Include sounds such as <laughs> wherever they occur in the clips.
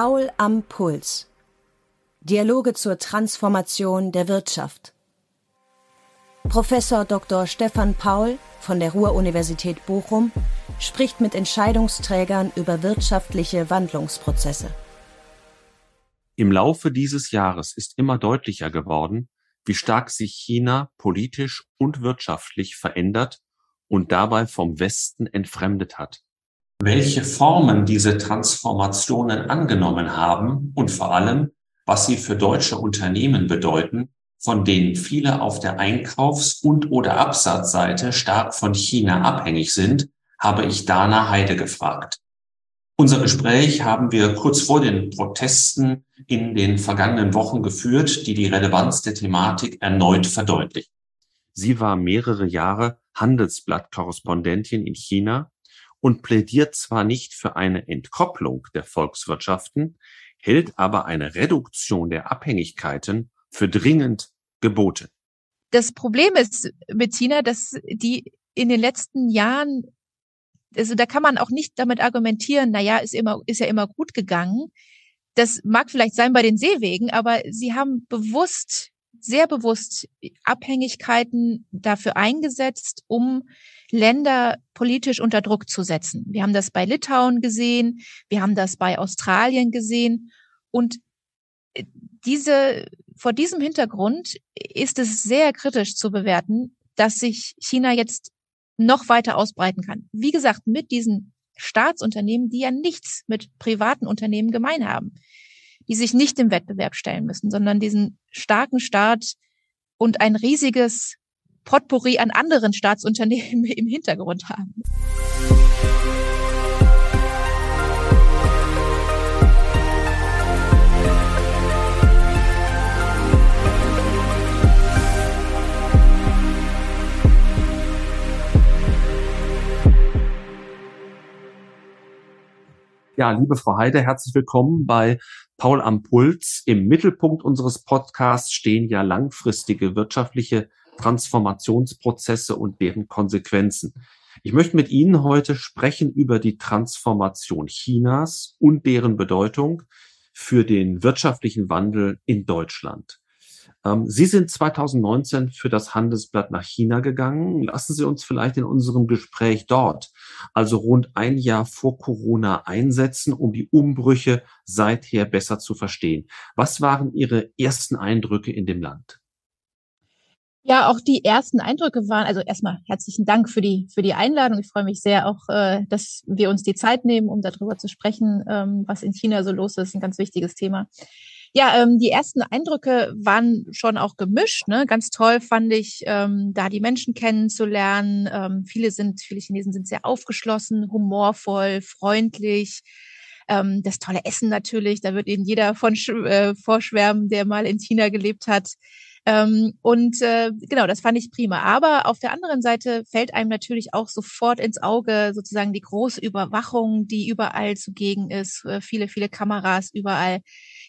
Paul am Puls. Dialoge zur Transformation der Wirtschaft. Professor Dr. Stefan Paul von der Ruhr-Universität Bochum spricht mit Entscheidungsträgern über wirtschaftliche Wandlungsprozesse. Im Laufe dieses Jahres ist immer deutlicher geworden, wie stark sich China politisch und wirtschaftlich verändert und dabei vom Westen entfremdet hat. Welche Formen diese Transformationen angenommen haben und vor allem, was sie für deutsche Unternehmen bedeuten, von denen viele auf der Einkaufs- und oder Absatzseite stark von China abhängig sind, habe ich Dana Heide gefragt. Unser Gespräch haben wir kurz vor den Protesten in den vergangenen Wochen geführt, die die Relevanz der Thematik erneut verdeutlichen. Sie war mehrere Jahre Handelsblatt-Korrespondentin in China und plädiert zwar nicht für eine Entkopplung der Volkswirtschaften, hält aber eine Reduktion der Abhängigkeiten für dringend geboten. Das Problem ist mit China, dass die in den letzten Jahren, also da kann man auch nicht damit argumentieren, na ja, ist immer, ist ja immer gut gegangen. Das mag vielleicht sein bei den Seewegen, aber sie haben bewusst, sehr bewusst Abhängigkeiten dafür eingesetzt, um Länder politisch unter Druck zu setzen. Wir haben das bei Litauen gesehen, wir haben das bei Australien gesehen und äh, diese, vor diesem Hintergrund ist es sehr kritisch zu bewerten, dass sich China jetzt noch weiter ausbreiten kann. Wie gesagt, mit diesen Staatsunternehmen, die ja nichts mit privaten Unternehmen gemein haben, die sich nicht im Wettbewerb stellen müssen, sondern diesen starken Staat und ein riesiges Potpourri an anderen Staatsunternehmen <laughs> im Hintergrund haben. Ja, liebe Frau Heide, herzlich willkommen bei Paul am Puls. Im Mittelpunkt unseres Podcasts stehen ja langfristige wirtschaftliche Transformationsprozesse und deren Konsequenzen. Ich möchte mit Ihnen heute sprechen über die Transformation Chinas und deren Bedeutung für den wirtschaftlichen Wandel in Deutschland. Ähm, Sie sind 2019 für das Handelsblatt nach China gegangen. Lassen Sie uns vielleicht in unserem Gespräch dort, also rund ein Jahr vor Corona, einsetzen, um die Umbrüche seither besser zu verstehen. Was waren Ihre ersten Eindrücke in dem Land? Ja, auch die ersten Eindrücke waren, also erstmal herzlichen Dank für die, für die Einladung. Ich freue mich sehr auch, äh, dass wir uns die Zeit nehmen, um darüber zu sprechen, ähm, was in China so los ist. Ein ganz wichtiges Thema. Ja, ähm, die ersten Eindrücke waren schon auch gemischt. Ne? Ganz toll fand ich, ähm, da die Menschen kennenzulernen. Ähm, viele sind, viele Chinesen sind sehr aufgeschlossen, humorvoll, freundlich. Ähm, das tolle Essen natürlich, da wird Ihnen jeder von äh, vorschwärmen, der mal in China gelebt hat. Ähm, und äh, genau, das fand ich prima. Aber auf der anderen Seite fällt einem natürlich auch sofort ins Auge sozusagen die große Überwachung, die überall zugegen ist. Äh, viele, viele Kameras überall.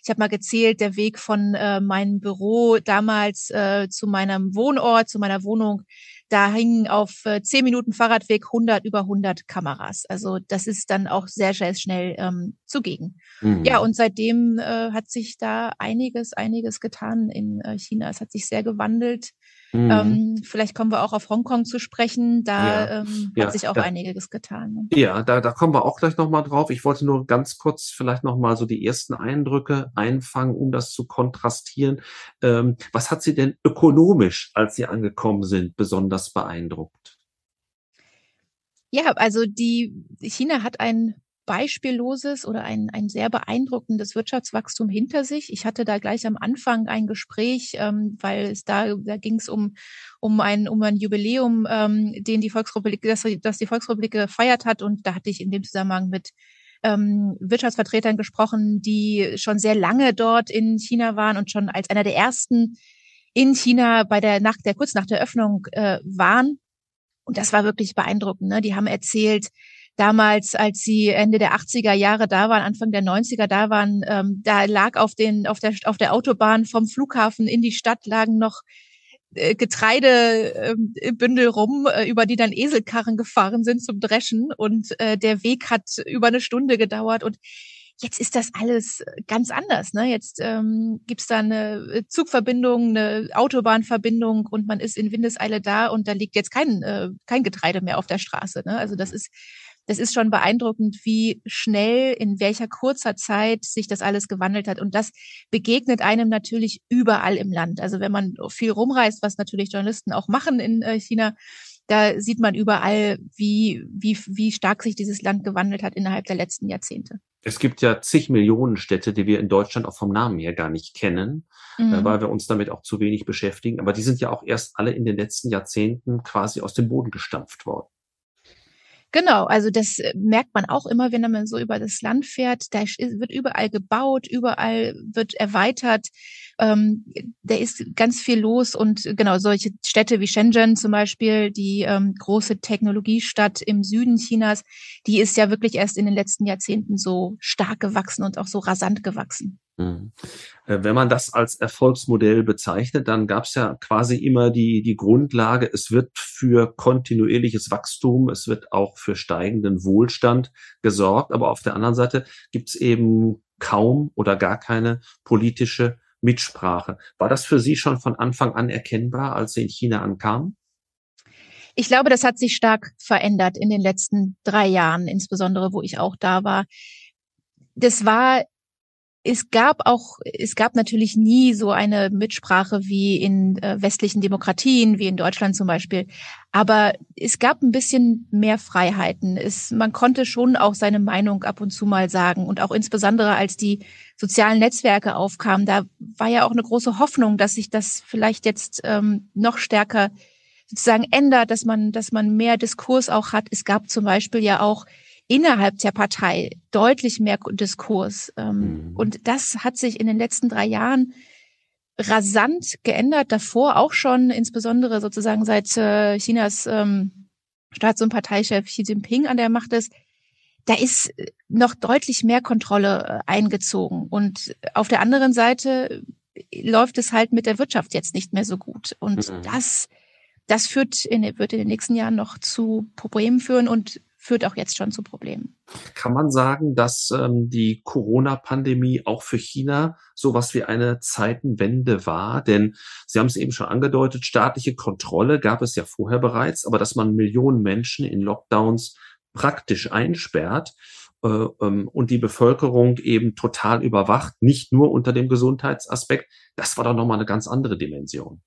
Ich habe mal gezählt, der Weg von äh, meinem Büro damals äh, zu meinem Wohnort, zu meiner Wohnung, da hingen auf äh, zehn Minuten Fahrradweg 100 über 100 Kameras. Also das ist dann auch sehr, sehr schnell ähm, zugegen. Mhm. Ja, und seitdem äh, hat sich da einiges, einiges getan in äh, China. Es hat sich sehr gewandelt. Mhm. Ähm, vielleicht kommen wir auch auf Hongkong zu sprechen. Da ja, ähm, ja, hat sich auch da, einiges getan. Ne? Ja, da, da kommen wir auch gleich nochmal drauf. Ich wollte nur ganz kurz vielleicht nochmal so die ersten Eindrücke einfangen, um das zu kontrastieren. Ähm, was hat Sie denn ökonomisch, als Sie angekommen sind, besonders beeindruckt? Ja, also die China hat ein beispielloses oder ein, ein sehr beeindruckendes Wirtschaftswachstum hinter sich. Ich hatte da gleich am Anfang ein Gespräch, ähm, weil es da, da ging es um, um, ein, um ein Jubiläum, ähm, den die Volksrepublik, das, das die Volksrepublik gefeiert hat. Und da hatte ich in dem Zusammenhang mit ähm, Wirtschaftsvertretern gesprochen, die schon sehr lange dort in China waren und schon als einer der ersten in China bei der Nacht, der kurz nach der Öffnung äh, waren. Und das war wirklich beeindruckend. Ne? Die haben erzählt, damals, als sie Ende der 80er Jahre da waren, Anfang der 90er da waren, ähm, da lag auf den auf der auf der Autobahn vom Flughafen in die Stadt lagen noch äh, Getreidebündel ähm, rum, äh, über die dann Eselkarren gefahren sind zum Dreschen und äh, der Weg hat über eine Stunde gedauert und Jetzt ist das alles ganz anders. Ne? Jetzt ähm, gibt es da eine Zugverbindung, eine Autobahnverbindung und man ist in Windeseile da und da liegt jetzt kein, äh, kein Getreide mehr auf der Straße. Ne? Also das ist das ist schon beeindruckend, wie schnell, in welcher kurzer Zeit sich das alles gewandelt hat. Und das begegnet einem natürlich überall im Land. Also wenn man viel rumreist, was natürlich Journalisten auch machen in äh, China, da sieht man überall, wie, wie, wie stark sich dieses Land gewandelt hat innerhalb der letzten Jahrzehnte. Es gibt ja zig Millionen Städte, die wir in Deutschland auch vom Namen her gar nicht kennen, äh, mhm. weil wir uns damit auch zu wenig beschäftigen. Aber die sind ja auch erst alle in den letzten Jahrzehnten quasi aus dem Boden gestampft worden. Genau, also das äh, merkt man auch immer, wenn man so über das Land fährt. Da wird überall gebaut, überall wird erweitert. Ähm, da ist ganz viel los und genau solche Städte wie Shenzhen zum Beispiel, die ähm, große Technologiestadt im Süden Chinas, die ist ja wirklich erst in den letzten Jahrzehnten so stark gewachsen und auch so rasant gewachsen. Mhm. Äh, wenn man das als Erfolgsmodell bezeichnet, dann gab es ja quasi immer die, die Grundlage, es wird für kontinuierliches Wachstum, es wird auch für steigenden Wohlstand gesorgt, aber auf der anderen Seite gibt es eben kaum oder gar keine politische Mitsprache. War das für Sie schon von Anfang an erkennbar, als Sie in China ankamen? Ich glaube, das hat sich stark verändert in den letzten drei Jahren, insbesondere wo ich auch da war. Das war es gab auch, es gab natürlich nie so eine Mitsprache wie in äh, westlichen Demokratien, wie in Deutschland zum Beispiel. Aber es gab ein bisschen mehr Freiheiten. Es, man konnte schon auch seine Meinung ab und zu mal sagen. Und auch insbesondere als die sozialen Netzwerke aufkamen, da war ja auch eine große Hoffnung, dass sich das vielleicht jetzt ähm, noch stärker sozusagen ändert, dass man, dass man mehr Diskurs auch hat. Es gab zum Beispiel ja auch innerhalb der Partei deutlich mehr Diskurs. Ähm, mhm. Und das hat sich in den letzten drei Jahren rasant geändert. Davor auch schon, insbesondere sozusagen seit äh, Chinas ähm, Staats- und Parteichef Xi Jinping an der Macht ist. Da ist noch deutlich mehr Kontrolle äh, eingezogen. Und auf der anderen Seite läuft es halt mit der Wirtschaft jetzt nicht mehr so gut. Und mhm. das, das führt in, wird in den nächsten Jahren noch zu Problemen führen. Und führt auch jetzt schon zu Problemen. Kann man sagen, dass ähm, die Corona-Pandemie auch für China sowas wie eine Zeitenwende war? Denn Sie haben es eben schon angedeutet, staatliche Kontrolle gab es ja vorher bereits, aber dass man Millionen Menschen in Lockdowns praktisch einsperrt, äh, ähm, und die Bevölkerung eben total überwacht, nicht nur unter dem Gesundheitsaspekt, das war doch nochmal eine ganz andere Dimension.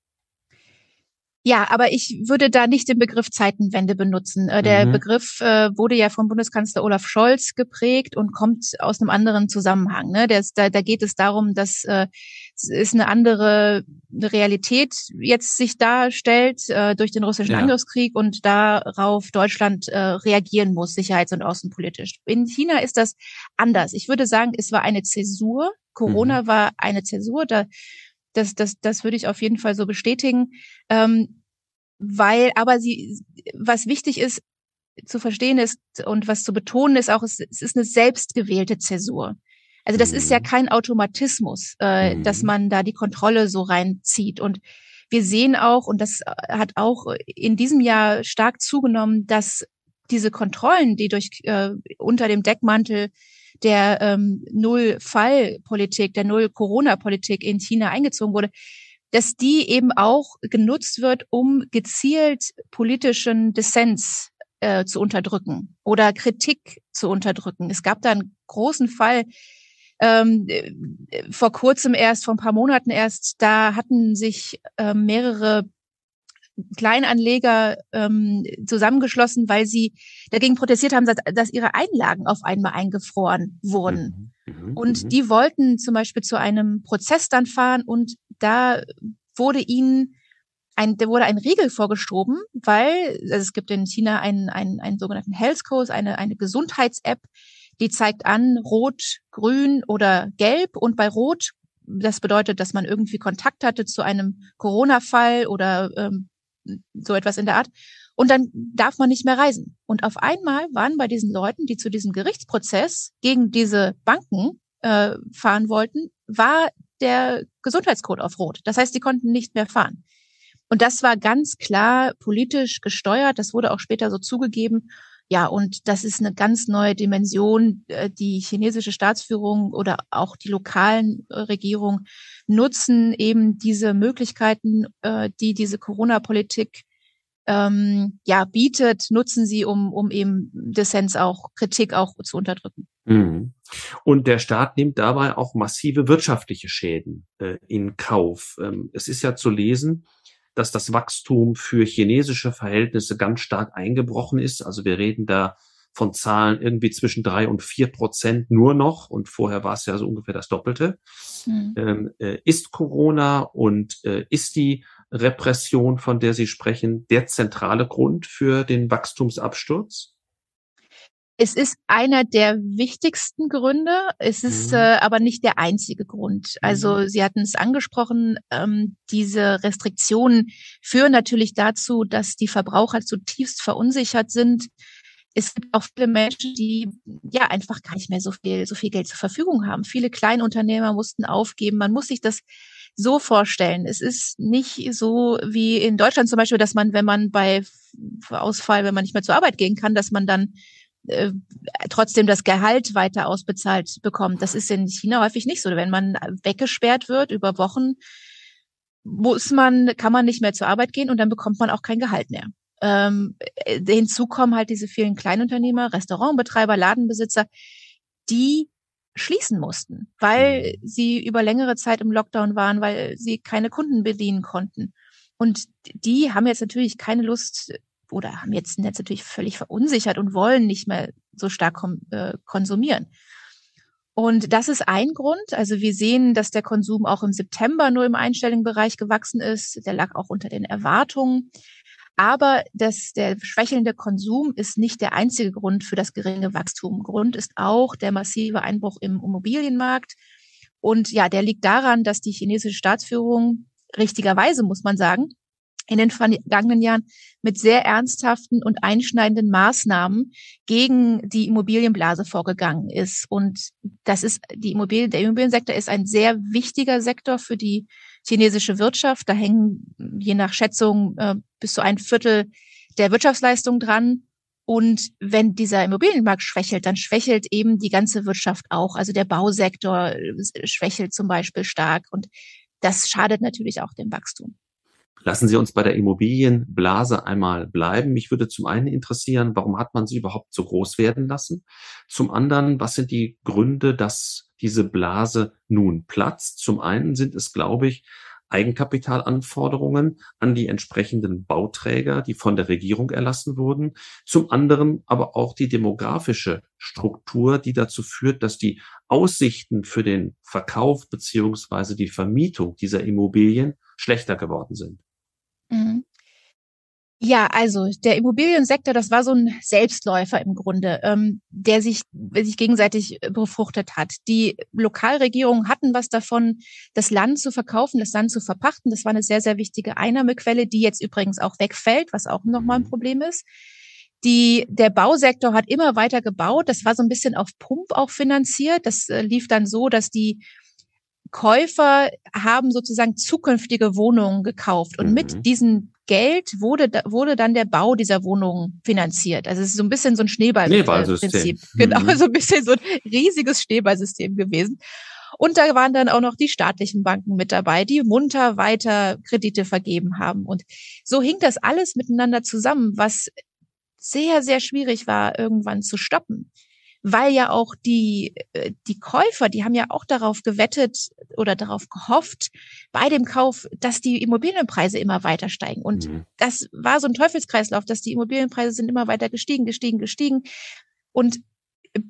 Ja, aber ich würde da nicht den Begriff Zeitenwende benutzen. Äh, der mhm. Begriff äh, wurde ja vom Bundeskanzler Olaf Scholz geprägt und kommt aus einem anderen Zusammenhang. Ne? Das, da, da geht es darum, dass äh, es eine andere Realität jetzt sich darstellt äh, durch den russischen ja. Angriffskrieg und darauf Deutschland äh, reagieren muss, sicherheits- und außenpolitisch. In China ist das anders. Ich würde sagen, es war eine Zäsur. Corona mhm. war eine Zäsur. Da das, das, das würde ich auf jeden Fall so bestätigen. Ähm, weil, aber sie, was wichtig ist zu verstehen ist und was zu betonen ist auch, es, es ist eine selbstgewählte Zäsur. Also das mhm. ist ja mhm. kein Automatismus, äh, mhm. dass man da die Kontrolle so reinzieht. Und wir sehen auch, und das hat auch in diesem Jahr stark zugenommen, dass diese Kontrollen, die durch äh, unter dem Deckmantel der ähm, Null-Fall-Politik, der Null-Corona-Politik in China eingezogen wurde, dass die eben auch genutzt wird, um gezielt politischen Dissens äh, zu unterdrücken oder Kritik zu unterdrücken. Es gab da einen großen Fall, ähm, vor kurzem erst, vor ein paar Monaten erst, da hatten sich äh, mehrere Kleinanleger ähm, zusammengeschlossen, weil sie dagegen protestiert haben, dass, dass ihre Einlagen auf einmal eingefroren wurden. Mhm. Mhm. Und mhm. die wollten zum Beispiel zu einem Prozess dann fahren und da wurde ihnen ein, da wurde ein Riegel vorgeschoben, weil also es gibt in China einen, einen, einen sogenannten Health Code, eine, eine Gesundheits-App, die zeigt an Rot, Grün oder Gelb und bei Rot das bedeutet, dass man irgendwie Kontakt hatte zu einem Corona-Fall oder ähm, so etwas in der Art. Und dann darf man nicht mehr reisen. Und auf einmal waren bei diesen Leuten, die zu diesem Gerichtsprozess gegen diese Banken äh, fahren wollten, war der Gesundheitscode auf Rot. Das heißt, die konnten nicht mehr fahren. Und das war ganz klar politisch gesteuert. Das wurde auch später so zugegeben. Ja, und das ist eine ganz neue Dimension. Äh, die chinesische Staatsführung oder auch die lokalen äh, Regierungen nutzen eben diese Möglichkeiten, äh, die diese Corona-Politik ähm, ja bietet, nutzen sie, um, um eben Dissens auch, Kritik auch zu unterdrücken. Mhm. Und der Staat nimmt dabei auch massive wirtschaftliche Schäden äh, in Kauf. Ähm, es ist ja zu lesen, dass das Wachstum für chinesische Verhältnisse ganz stark eingebrochen ist. Also wir reden da von Zahlen irgendwie zwischen drei und vier Prozent nur noch. Und vorher war es ja so ungefähr das Doppelte. Mhm. Ähm, äh, ist Corona und äh, ist die Repression, von der Sie sprechen, der zentrale Grund für den Wachstumsabsturz? Es ist einer der wichtigsten Gründe. Es ist mhm. äh, aber nicht der einzige Grund. Also mhm. Sie hatten es angesprochen, ähm, diese Restriktionen führen natürlich dazu, dass die Verbraucher zutiefst verunsichert sind. Es gibt auch viele Menschen, die ja einfach gar nicht mehr so viel, so viel Geld zur Verfügung haben. Viele Kleinunternehmer mussten aufgeben. Man muss sich das so vorstellen. Es ist nicht so wie in Deutschland zum Beispiel, dass man, wenn man bei Ausfall, wenn man nicht mehr zur Arbeit gehen kann, dass man dann äh, trotzdem das Gehalt weiter ausbezahlt bekommt. Das ist in China häufig nicht so. Wenn man weggesperrt wird über Wochen, muss man, kann man nicht mehr zur Arbeit gehen und dann bekommt man auch kein Gehalt mehr. Ähm, äh, hinzu kommen halt diese vielen Kleinunternehmer, Restaurantbetreiber, Ladenbesitzer, die schließen mussten, weil mhm. sie über längere Zeit im Lockdown waren, weil sie keine Kunden bedienen konnten. Und die haben jetzt natürlich keine Lust oder haben jetzt, jetzt natürlich völlig verunsichert und wollen nicht mehr so stark äh, konsumieren. Und das ist ein Grund. Also wir sehen, dass der Konsum auch im September nur im einstelligen Bereich gewachsen ist. Der lag auch unter den Erwartungen. Aber das, der schwächelnde Konsum ist nicht der einzige Grund für das geringe Wachstum. Grund ist auch der massive Einbruch im Immobilienmarkt. Und ja, der liegt daran, dass die chinesische Staatsführung richtigerweise, muss man sagen, in den vergangenen Jahren mit sehr ernsthaften und einschneidenden Maßnahmen gegen die Immobilienblase vorgegangen ist. Und das ist die Immobilien, der Immobiliensektor ist ein sehr wichtiger Sektor für die chinesische Wirtschaft. Da hängen je nach Schätzung äh, bis zu ein Viertel der Wirtschaftsleistung dran. Und wenn dieser Immobilienmarkt schwächelt, dann schwächelt eben die ganze Wirtschaft auch. Also der Bausektor äh, schwächelt zum Beispiel stark. Und das schadet natürlich auch dem Wachstum. Lassen Sie uns bei der Immobilienblase einmal bleiben. Mich würde zum einen interessieren, warum hat man sie überhaupt so groß werden lassen? Zum anderen, was sind die Gründe, dass diese Blase nun platzt? Zum einen sind es, glaube ich, Eigenkapitalanforderungen an die entsprechenden Bauträger, die von der Regierung erlassen wurden. Zum anderen aber auch die demografische Struktur, die dazu führt, dass die Aussichten für den Verkauf beziehungsweise die Vermietung dieser Immobilien schlechter geworden sind. Mhm. Ja, also der Immobiliensektor, das war so ein Selbstläufer im Grunde, ähm, der sich, sich gegenseitig befruchtet hat. Die Lokalregierungen hatten was davon, das Land zu verkaufen, das Land zu verpachten. Das war eine sehr, sehr wichtige Einnahmequelle, die jetzt übrigens auch wegfällt, was auch nochmal ein mhm. Problem ist. Die, der Bausektor hat immer weiter gebaut. Das war so ein bisschen auf Pump auch finanziert. Das äh, lief dann so, dass die Käufer haben sozusagen zukünftige Wohnungen gekauft und mhm. mit diesem Geld wurde, wurde dann der Bau dieser Wohnungen finanziert. Also es ist so ein bisschen so ein Schneeballprinzip. Genau, mhm. so ein bisschen so ein riesiges Schneeballsystem gewesen. Und da waren dann auch noch die staatlichen Banken mit dabei, die munter weiter Kredite vergeben haben. Und so hing das alles miteinander zusammen, was sehr, sehr schwierig war, irgendwann zu stoppen weil ja auch die, äh, die Käufer, die haben ja auch darauf gewettet oder darauf gehofft bei dem Kauf, dass die Immobilienpreise immer weiter steigen. Und mhm. das war so ein Teufelskreislauf, dass die Immobilienpreise sind immer weiter gestiegen, gestiegen, gestiegen. Und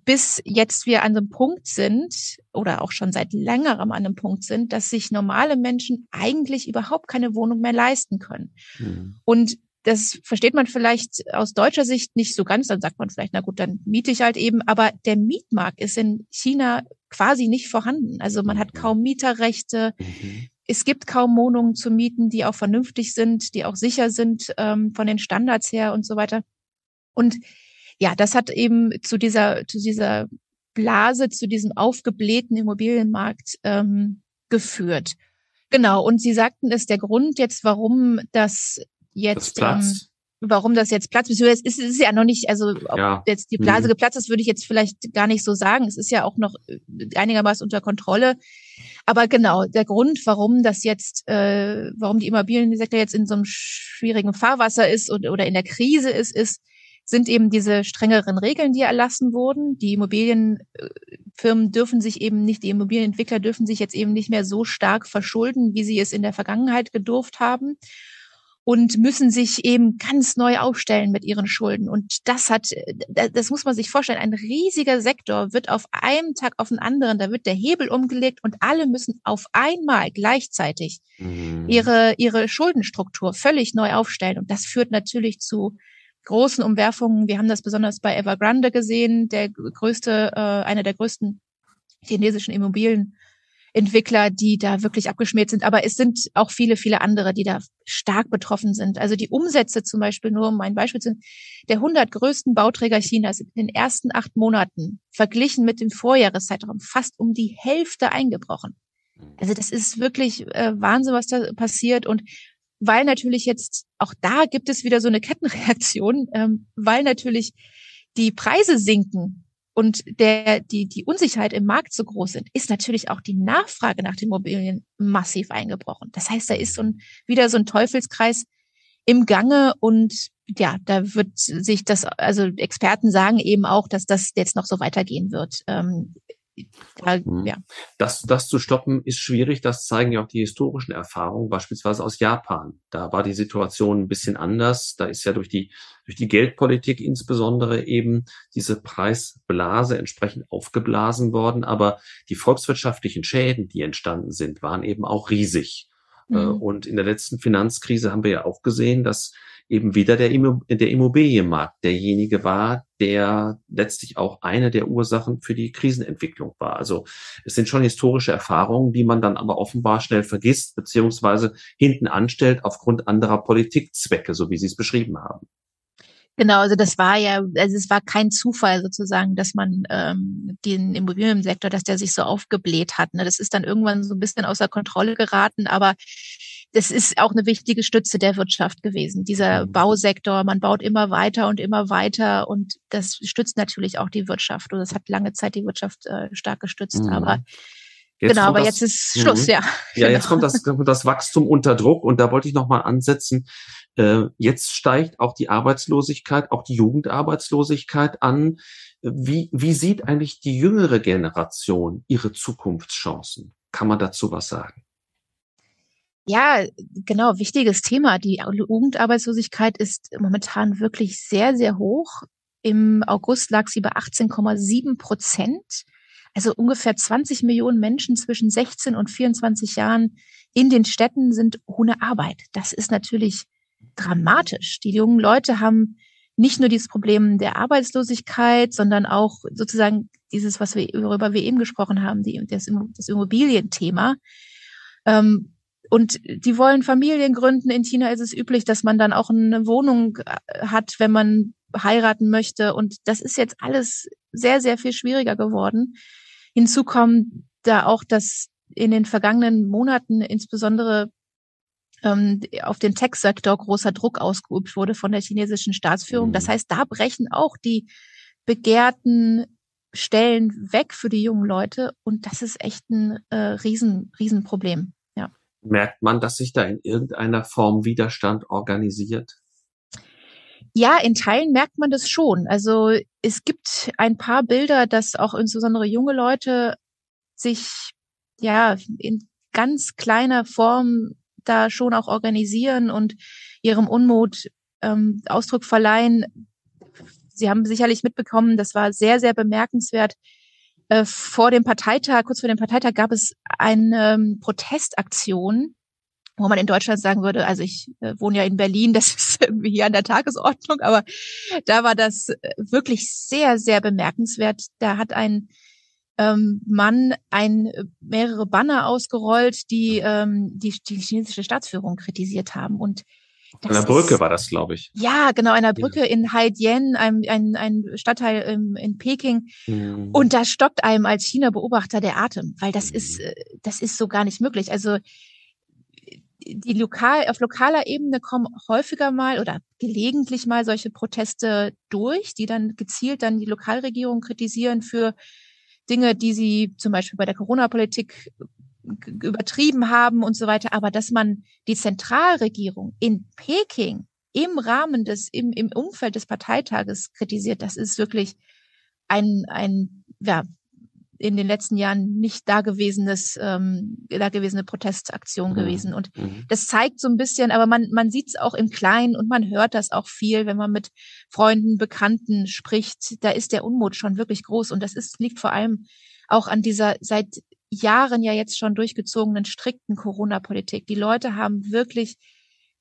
bis jetzt wir an einem Punkt sind oder auch schon seit längerem an einem Punkt sind, dass sich normale Menschen eigentlich überhaupt keine Wohnung mehr leisten können. Mhm. Und das versteht man vielleicht aus deutscher Sicht nicht so ganz. Dann sagt man vielleicht, na gut, dann miete ich halt eben. Aber der Mietmarkt ist in China quasi nicht vorhanden. Also man hat kaum Mieterrechte. Mhm. Es gibt kaum Wohnungen zu mieten, die auch vernünftig sind, die auch sicher sind ähm, von den Standards her und so weiter. Und ja, das hat eben zu dieser, zu dieser Blase, zu diesem aufgeblähten Immobilienmarkt ähm, geführt. Genau. Und Sie sagten, ist der Grund jetzt, warum das jetzt. Das platzt. warum das jetzt platzt. Es ist, ist ja noch nicht, also ob ja. jetzt die Blase mhm. geplatzt ist, würde ich jetzt vielleicht gar nicht so sagen. Es ist ja auch noch äh, einigermaßen unter Kontrolle. Aber genau, der Grund, warum das jetzt, äh, warum die Immobiliensektor jetzt in so einem schwierigen Fahrwasser ist und, oder in der Krise ist, ist, sind eben diese strengeren Regeln, die erlassen wurden. Die Immobilienfirmen dürfen sich eben nicht, die Immobilienentwickler dürfen sich jetzt eben nicht mehr so stark verschulden, wie sie es in der Vergangenheit gedurft haben und müssen sich eben ganz neu aufstellen mit ihren Schulden. Und das hat, das muss man sich vorstellen, ein riesiger Sektor wird auf einem Tag auf den anderen, da wird der Hebel umgelegt und alle müssen auf einmal gleichzeitig mhm. ihre, ihre Schuldenstruktur völlig neu aufstellen. Und das führt natürlich zu großen Umwerfungen. Wir haben das besonders bei Evergrande gesehen, der größte, äh, einer der größten chinesischen Immobilienentwickler, die da wirklich abgeschmiert sind. Aber es sind auch viele, viele andere, die da stark betroffen sind. Also die Umsätze zum Beispiel, nur um ein Beispiel zu nennen, der 100 größten Bauträger Chinas in den ersten acht Monaten verglichen mit dem Vorjahreszeitraum fast um die Hälfte eingebrochen. Also das ist wirklich äh, Wahnsinn, was da passiert. Und weil natürlich jetzt auch da gibt es wieder so eine Kettenreaktion, ähm, weil natürlich die Preise sinken und der, die, die Unsicherheit im Markt so groß sind, ist natürlich auch die Nachfrage nach den Immobilien massiv eingebrochen. Das heißt, da ist so ein, wieder so ein Teufelskreis im Gange und ja, da wird sich das, also Experten sagen eben auch, dass das jetzt noch so weitergehen wird. Ähm, da, mhm. ja. das, das zu stoppen ist schwierig. Das zeigen ja auch die historischen Erfahrungen, beispielsweise aus Japan. Da war die Situation ein bisschen anders. Da ist ja durch die, durch die Geldpolitik insbesondere eben diese Preisblase entsprechend aufgeblasen worden. Aber die volkswirtschaftlichen Schäden, die entstanden sind, waren eben auch riesig. Äh, mhm. Und in der letzten Finanzkrise haben wir ja auch gesehen, dass eben wieder der, der Immobilienmarkt derjenige war, der letztlich auch eine der Ursachen für die Krisenentwicklung war. Also es sind schon historische Erfahrungen, die man dann aber offenbar schnell vergisst, beziehungsweise hinten anstellt aufgrund anderer Politikzwecke, so wie Sie es beschrieben haben. Genau, also das war ja, also es war kein Zufall sozusagen, dass man ähm, den Immobiliensektor, dass der sich so aufgebläht hat. Ne? Das ist dann irgendwann so ein bisschen außer Kontrolle geraten, aber das ist auch eine wichtige Stütze der Wirtschaft gewesen. Dieser mhm. Bausektor, man baut immer weiter und immer weiter und das stützt natürlich auch die Wirtschaft. Und das hat lange Zeit die Wirtschaft äh, stark gestützt. Mhm. Aber Jetzt genau, aber das, jetzt ist Schluss, mhm. ja. Ja, jetzt kommt das, das Wachstum unter Druck und da wollte ich nochmal ansetzen. Äh, jetzt steigt auch die Arbeitslosigkeit, auch die Jugendarbeitslosigkeit an. Wie, wie sieht eigentlich die jüngere Generation ihre Zukunftschancen? Kann man dazu was sagen? Ja, genau, wichtiges Thema. Die Jugendarbeitslosigkeit ist momentan wirklich sehr, sehr hoch. Im August lag sie bei 18,7 Prozent. Also ungefähr 20 Millionen Menschen zwischen 16 und 24 Jahren in den Städten sind ohne Arbeit. Das ist natürlich dramatisch. Die jungen Leute haben nicht nur dieses Problem der Arbeitslosigkeit, sondern auch sozusagen dieses, was wir, worüber wir eben gesprochen haben, die, das, das Immobilienthema. Ähm, und die wollen Familien gründen. In China ist es üblich, dass man dann auch eine Wohnung äh, hat, wenn man heiraten möchte. Und das ist jetzt alles sehr, sehr viel schwieriger geworden. Hinzu kommt da auch, dass in den vergangenen Monaten insbesondere ähm, auf den Tech-Sektor großer Druck ausgeübt wurde von der chinesischen Staatsführung. Das mhm. heißt, da brechen auch die begehrten Stellen weg für die jungen Leute. Und das ist echt ein äh, Riesen, Riesenproblem. Merkt man, dass sich da in irgendeiner Form Widerstand organisiert? Ja, in Teilen merkt man das schon. Also es gibt ein paar Bilder, dass auch insbesondere junge Leute sich ja in ganz kleiner Form da schon auch organisieren und ihrem Unmut ähm, Ausdruck verleihen. Sie haben sicherlich mitbekommen, das war sehr, sehr bemerkenswert, äh, vor dem Parteitag, kurz vor dem Parteitag gab es eine ähm, Protestaktion, wo man in Deutschland sagen würde, also ich äh, wohne ja in Berlin, <laughs> das ist irgendwie hier an der Tagesordnung, aber da war das äh, wirklich sehr, sehr bemerkenswert. Da hat ein ähm, Mann ein äh, mehrere Banner ausgerollt, die ähm, die, die chinesische Staatsführung kritisiert haben und An der Brücke ist, war das, glaube ich. Ja, genau, einer Brücke ja. in Haidian, einem ein, ein Stadtteil in, in Peking. Mhm. Und da stockt einem als China-Beobachter der Atem, weil das ist, äh, das ist so gar nicht möglich. Also die lokal, auf lokaler Ebene kommen häufiger mal oder gelegentlich mal solche Proteste durch, die dann gezielt dann die Lokalregierung kritisieren für Dinge, die sie zum Beispiel bei der Corona-Politik übertrieben haben und so weiter. Aber dass man die Zentralregierung in Peking im Rahmen des, im, im Umfeld des Parteitages kritisiert, das ist wirklich ein, ein, ja, in den letzten Jahren nicht dagewesenes, ähm, dagewesene Protestaktion mhm. gewesen. Und mhm. das zeigt so ein bisschen, aber man, man sieht es auch im Kleinen und man hört das auch viel, wenn man mit Freunden, Bekannten spricht. Da ist der Unmut schon wirklich groß. Und das ist, liegt vor allem auch an dieser seit Jahren ja jetzt schon durchgezogenen strikten Corona-Politik. Die Leute haben wirklich,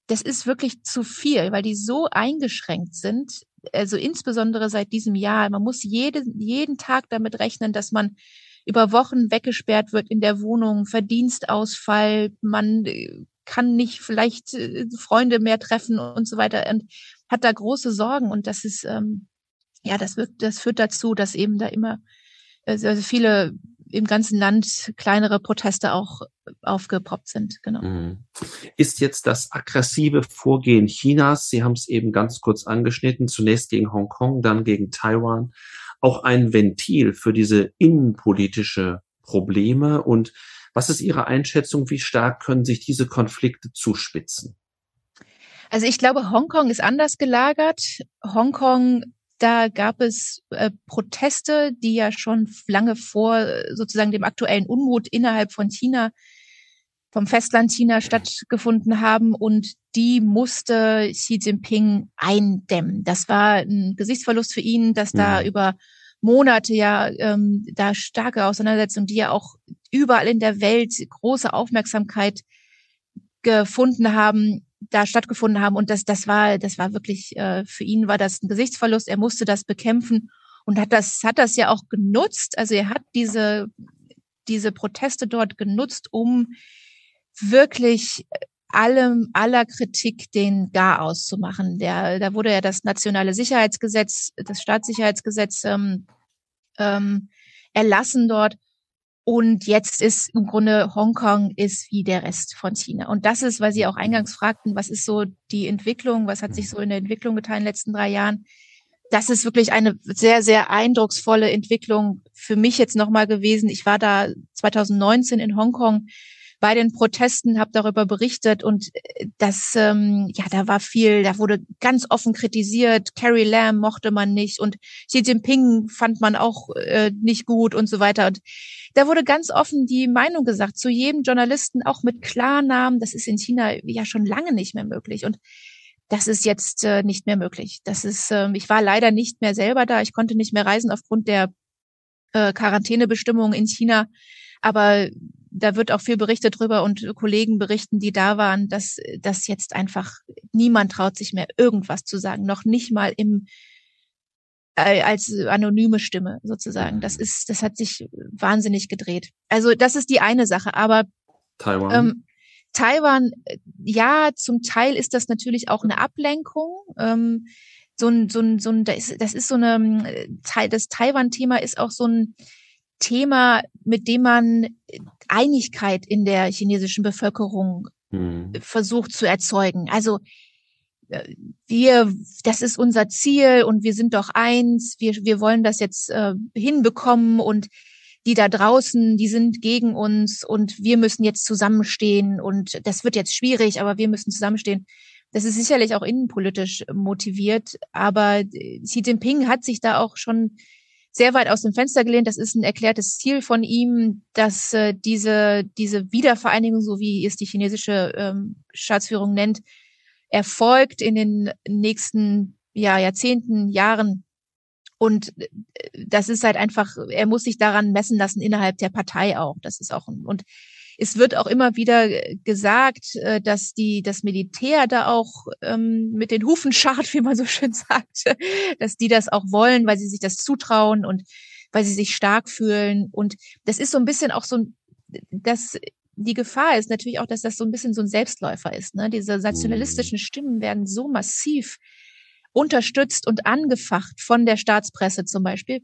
das ist wirklich zu viel, weil die so eingeschränkt sind. Also insbesondere seit diesem Jahr, man muss jede, jeden Tag damit rechnen, dass man über Wochen weggesperrt wird in der Wohnung, Verdienstausfall, man äh, kann nicht vielleicht äh, Freunde mehr treffen und so weiter und hat da große Sorgen. Und das ist ähm, ja das wird das führt dazu, dass eben da immer also viele im ganzen Land kleinere Proteste auch aufgepoppt sind. Genau. Mhm. Ist jetzt das aggressive Vorgehen Chinas, Sie haben es eben ganz kurz angeschnitten, zunächst gegen Hongkong, dann gegen Taiwan, auch ein Ventil für diese innenpolitische Probleme? Und was ist Ihre Einschätzung? Wie stark können sich diese Konflikte zuspitzen? Also ich glaube, Hongkong ist anders gelagert. Hongkong da gab es äh, Proteste, die ja schon lange vor äh, sozusagen dem aktuellen Unmut innerhalb von China, vom Festland China stattgefunden haben und die musste Xi Jinping eindämmen. Das war ein Gesichtsverlust für ihn, dass da ja. über Monate ja ähm, da starke Auseinandersetzungen, die ja auch überall in der Welt große Aufmerksamkeit gefunden haben, da stattgefunden haben. Und das, das war, das war wirklich, äh, für ihn war das ein Gesichtsverlust. Er musste das bekämpfen und hat das, hat das ja auch genutzt. Also er hat diese, diese Proteste dort genutzt, um wirklich allem, aller Kritik den Gar auszumachen. Der, da wurde ja das nationale Sicherheitsgesetz, das Staatssicherheitsgesetz ähm, ähm, erlassen dort. Und jetzt ist im Grunde Hongkong ist wie der Rest von China. Und das ist, weil Sie auch eingangs fragten, was ist so die Entwicklung, was hat sich so in der Entwicklung getan in den letzten drei Jahren? Das ist wirklich eine sehr, sehr eindrucksvolle Entwicklung für mich jetzt nochmal gewesen. Ich war da 2019 in Hongkong bei den Protesten, habe darüber berichtet und äh, das, ähm, ja, da war viel, da wurde ganz offen kritisiert. Carrie Lam mochte man nicht und Xi Jinping fand man auch äh, nicht gut und so weiter. Und da wurde ganz offen die Meinung gesagt zu jedem Journalisten, auch mit Klarnamen. Das ist in China ja schon lange nicht mehr möglich und das ist jetzt äh, nicht mehr möglich. Das ist, äh, ich war leider nicht mehr selber da. Ich konnte nicht mehr reisen aufgrund der äh, Quarantänebestimmungen in China. Aber da wird auch viel berichtet drüber und Kollegen berichten, die da waren, dass, dass jetzt einfach niemand traut sich mehr irgendwas zu sagen, noch nicht mal im äh, als anonyme Stimme sozusagen. Das ist, das hat sich wahnsinnig gedreht. Also das ist die eine Sache, aber Taiwan. Ähm, Taiwan, ja, zum Teil ist das natürlich auch eine Ablenkung. Ähm, so ein, so ein, so ein, das ist, das ist so eine, das Taiwan-Thema ist auch so ein, Thema, mit dem man Einigkeit in der chinesischen Bevölkerung hm. versucht zu erzeugen. Also äh, wir, das ist unser Ziel und wir sind doch eins. Wir, wir wollen das jetzt äh, hinbekommen und die da draußen, die sind gegen uns und wir müssen jetzt zusammenstehen und das wird jetzt schwierig, aber wir müssen zusammenstehen. Das ist sicherlich auch innenpolitisch motiviert, aber Xi Jinping hat sich da auch schon sehr weit aus dem Fenster gelehnt. Das ist ein erklärtes Ziel von ihm, dass äh, diese, diese Wiedervereinigung, so wie es die chinesische ähm, Staatsführung nennt, erfolgt in den nächsten ja, Jahrzehnten, Jahren. Und äh, das ist halt einfach, er muss sich daran messen lassen innerhalb der Partei auch. Das ist auch, und es wird auch immer wieder gesagt, äh, dass die, das Militär da auch ähm, mit den Hufen scharrt, wie man so schön <laughs> sagt, dass die das auch wollen, weil sie sich das zutrauen und weil sie sich stark fühlen. Und das ist so ein bisschen auch so ein, das, die Gefahr ist natürlich auch, dass das so ein bisschen so ein Selbstläufer ist. Ne? Diese nationalistischen mhm. Stimmen werden so massiv unterstützt und angefacht von der Staatspresse zum Beispiel,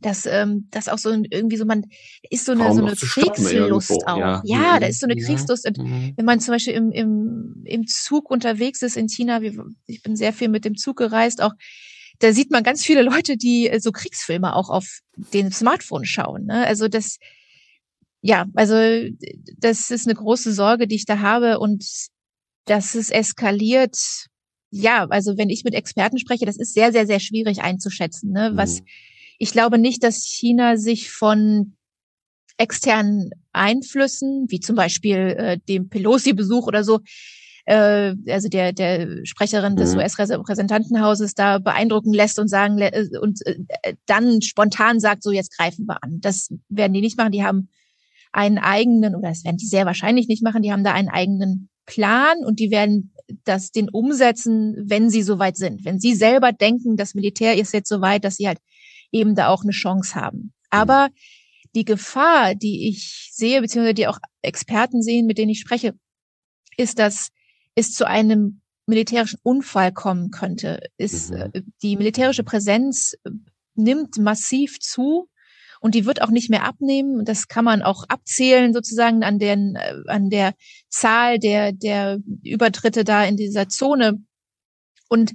dass ähm, das auch so irgendwie so man ist so eine so eine Kriegslust auch. Ja, ja mhm. da ist so eine ja. Kriegslust. Und mhm. wenn man zum Beispiel im, im, im Zug unterwegs ist in China, wie, ich bin sehr viel mit dem Zug gereist, auch da sieht man ganz viele Leute, die äh, so Kriegsfilme auch auf den Smartphone schauen. Ne? Also das, ja, also das ist eine große Sorge, die ich da habe und dass es eskaliert. Ja, also wenn ich mit Experten spreche, das ist sehr, sehr, sehr schwierig einzuschätzen. Ne? Was mhm. Ich glaube nicht, dass China sich von externen Einflüssen, wie zum Beispiel äh, dem Pelosi-Besuch oder so, äh, also der, der Sprecherin des mhm. US-Repräsentantenhauses da beeindrucken lässt und sagen äh, und äh, dann spontan sagt, so jetzt greifen wir an. Das werden die nicht machen. Die haben einen eigenen, oder das werden die sehr wahrscheinlich nicht machen, die haben da einen eigenen Plan und die werden das den umsetzen, wenn sie soweit sind. Wenn sie selber denken, das Militär ist jetzt soweit, dass sie halt eben da auch eine Chance haben. Aber die Gefahr, die ich sehe, beziehungsweise die auch Experten sehen, mit denen ich spreche, ist, dass es zu einem militärischen Unfall kommen könnte. Ist, mhm. Äh, die militärische Präsenz äh, nimmt massiv zu und die wird auch nicht mehr abnehmen. Das kann man auch abzählen sozusagen an den, äh, an der Zahl der, der Übertritte da in dieser Zone. Und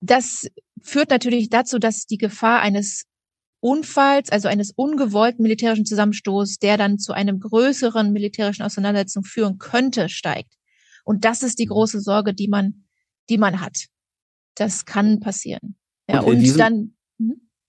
das führt natürlich dazu, dass die Gefahr eines Unfalls, also eines ungewollten militärischen Zusammenstoßes, der dann zu einem größeren militärischen Auseinandersetzung führen könnte, steigt. Und das ist die große Sorge, die man, die man hat. Das kann passieren. Ja, und, und dann.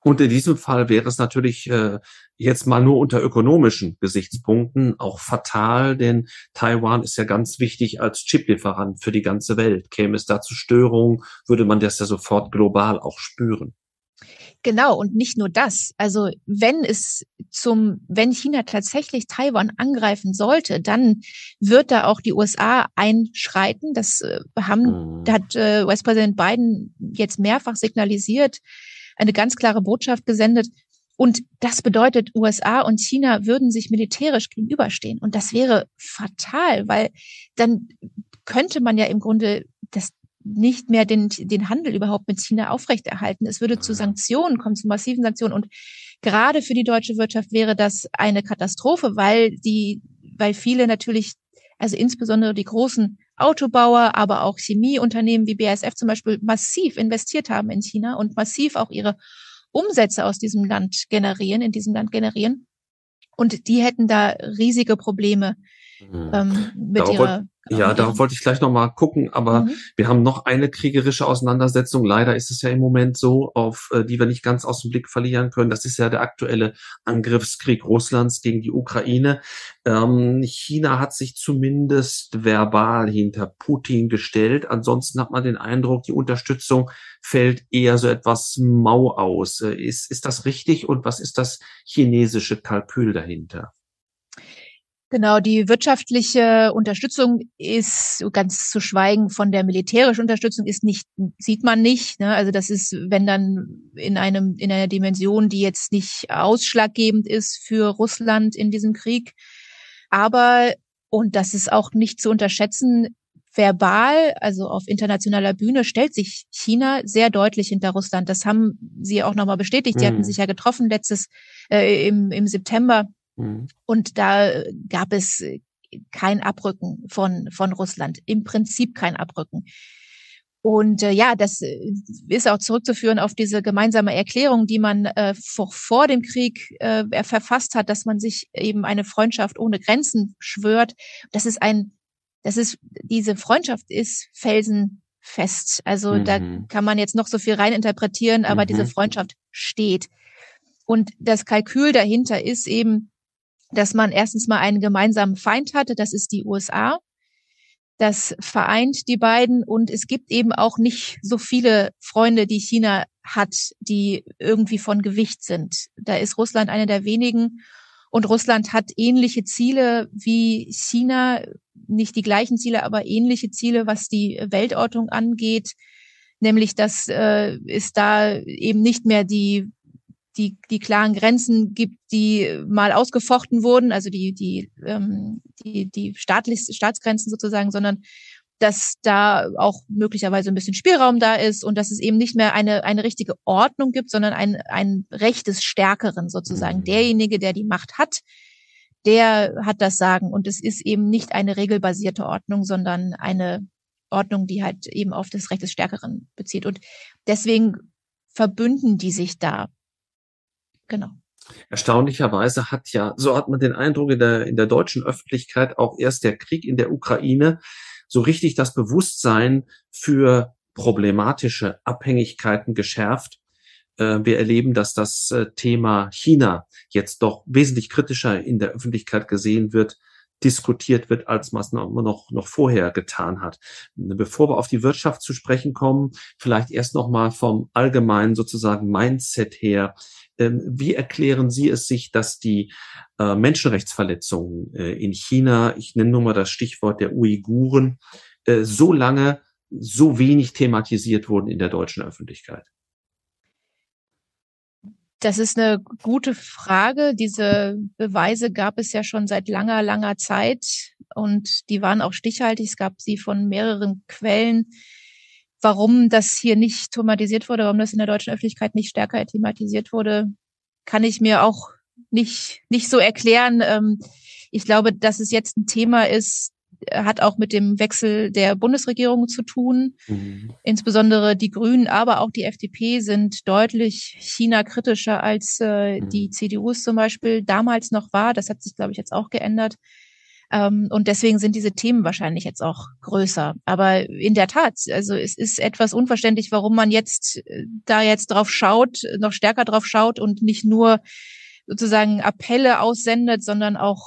Und in diesem Fall wäre es natürlich äh, jetzt mal nur unter ökonomischen Gesichtspunkten auch fatal, denn Taiwan ist ja ganz wichtig als Chiplieferant für die ganze Welt. Käme es da zu Störungen, würde man das ja sofort global auch spüren. Genau, und nicht nur das. Also wenn es zum, wenn China tatsächlich Taiwan angreifen sollte, dann wird da auch die USA einschreiten. Das äh, haben, mhm. hat äh, US-Präsident Biden jetzt mehrfach signalisiert, eine ganz klare Botschaft gesendet. Und das bedeutet, USA und China würden sich militärisch gegenüberstehen. Und das wäre fatal, weil dann könnte man ja im Grunde das nicht mehr den, den Handel überhaupt mit China aufrechterhalten. Es würde zu Sanktionen kommen, zu massiven Sanktionen. Und gerade für die deutsche Wirtschaft wäre das eine Katastrophe, weil die, weil viele natürlich, also insbesondere die großen Autobauer, aber auch Chemieunternehmen wie BASF zum Beispiel massiv investiert haben in China und massiv auch ihre Umsätze aus diesem Land generieren, in diesem Land generieren. Und die hätten da riesige Probleme. Ähm, mit Darauf ihrer ja, darauf wollte ich gleich nochmal gucken, aber mhm. wir haben noch eine kriegerische Auseinandersetzung. Leider ist es ja im Moment so, auf äh, die wir nicht ganz aus dem Blick verlieren können. Das ist ja der aktuelle Angriffskrieg Russlands gegen die Ukraine. Ähm, China hat sich zumindest verbal hinter Putin gestellt. Ansonsten hat man den Eindruck, die Unterstützung fällt eher so etwas mau aus. Äh, ist, ist das richtig? Und was ist das chinesische Kalkül dahinter? Genau, die wirtschaftliche Unterstützung ist ganz zu schweigen von der militärischen Unterstützung ist nicht, sieht man nicht. Ne? Also das ist, wenn dann in einem, in einer Dimension, die jetzt nicht ausschlaggebend ist für Russland in diesem Krieg. Aber, und das ist auch nicht zu unterschätzen, verbal, also auf internationaler Bühne, stellt sich China sehr deutlich hinter Russland. Das haben sie auch nochmal bestätigt. Sie mhm. hatten sich ja getroffen letztes äh, im, im September Mhm. Und da gab es kein Abrücken von, von Russland. Im Prinzip kein Abrücken. Und äh, ja, das äh, ist auch zurückzuführen auf diese gemeinsame Erklärung, die man äh, vor, vor dem Krieg äh, verfasst hat, dass man sich eben eine Freundschaft ohne Grenzen schwört. Das ist ein, das ist, diese Freundschaft ist felsenfest. Also mhm. da kann man jetzt noch so viel reininterpretieren, aber mhm. diese Freundschaft steht. Und das Kalkül dahinter ist eben, dass man erstens mal einen gemeinsamen Feind hatte, das ist die USA. Das vereint die beiden und es gibt eben auch nicht so viele Freunde, die China hat, die irgendwie von Gewicht sind. Da ist Russland eine der wenigen und Russland hat ähnliche Ziele wie China, nicht die gleichen Ziele, aber ähnliche Ziele, was die Weltordnung angeht, nämlich dass äh, es da eben nicht mehr die die, die klaren Grenzen gibt, die mal ausgefochten wurden, also die, die, ähm, die, die staatlich, Staatsgrenzen sozusagen, sondern dass da auch möglicherweise ein bisschen Spielraum da ist und dass es eben nicht mehr eine, eine richtige Ordnung gibt, sondern ein, ein Recht des Stärkeren sozusagen. Mhm. Derjenige, der die Macht hat, der hat das Sagen. Und es ist eben nicht eine regelbasierte Ordnung, sondern eine Ordnung, die halt eben auf das Recht des Stärkeren bezieht. Und deswegen verbünden die sich da. Genau. Erstaunlicherweise hat ja, so hat man den Eindruck in der, in der deutschen Öffentlichkeit auch erst der Krieg in der Ukraine so richtig das Bewusstsein für problematische Abhängigkeiten geschärft. Äh, wir erleben, dass das äh, Thema China jetzt doch wesentlich kritischer in der Öffentlichkeit gesehen wird, diskutiert wird, als man es noch, noch vorher getan hat. Bevor wir auf die Wirtschaft zu sprechen kommen, vielleicht erst noch mal vom allgemeinen sozusagen Mindset her. Ähm, wie erklären Sie es sich, dass die äh, Menschenrechtsverletzungen äh, in China, ich nenne nur mal das Stichwort der Uiguren, äh, so lange so wenig thematisiert wurden in der deutschen Öffentlichkeit? Das ist eine gute Frage. Diese Beweise gab es ja schon seit langer, langer Zeit und die waren auch stichhaltig. Es gab sie von mehreren Quellen. Warum das hier nicht thematisiert wurde, warum das in der deutschen Öffentlichkeit nicht stärker thematisiert wurde, kann ich mir auch nicht, nicht so erklären. Ähm, ich glaube, dass es jetzt ein Thema ist, hat auch mit dem Wechsel der Bundesregierung zu tun. Mhm. Insbesondere die Grünen, aber auch die FDP sind deutlich China-kritischer als äh, mhm. die CDU es zum Beispiel damals noch war. Das hat sich, glaube ich, jetzt auch geändert. Ähm, und deswegen sind diese Themen wahrscheinlich jetzt auch größer. Aber in der Tat, also es ist etwas unverständlich, warum man jetzt äh, da jetzt drauf schaut, noch stärker drauf schaut und nicht nur sozusagen Appelle aussendet, sondern auch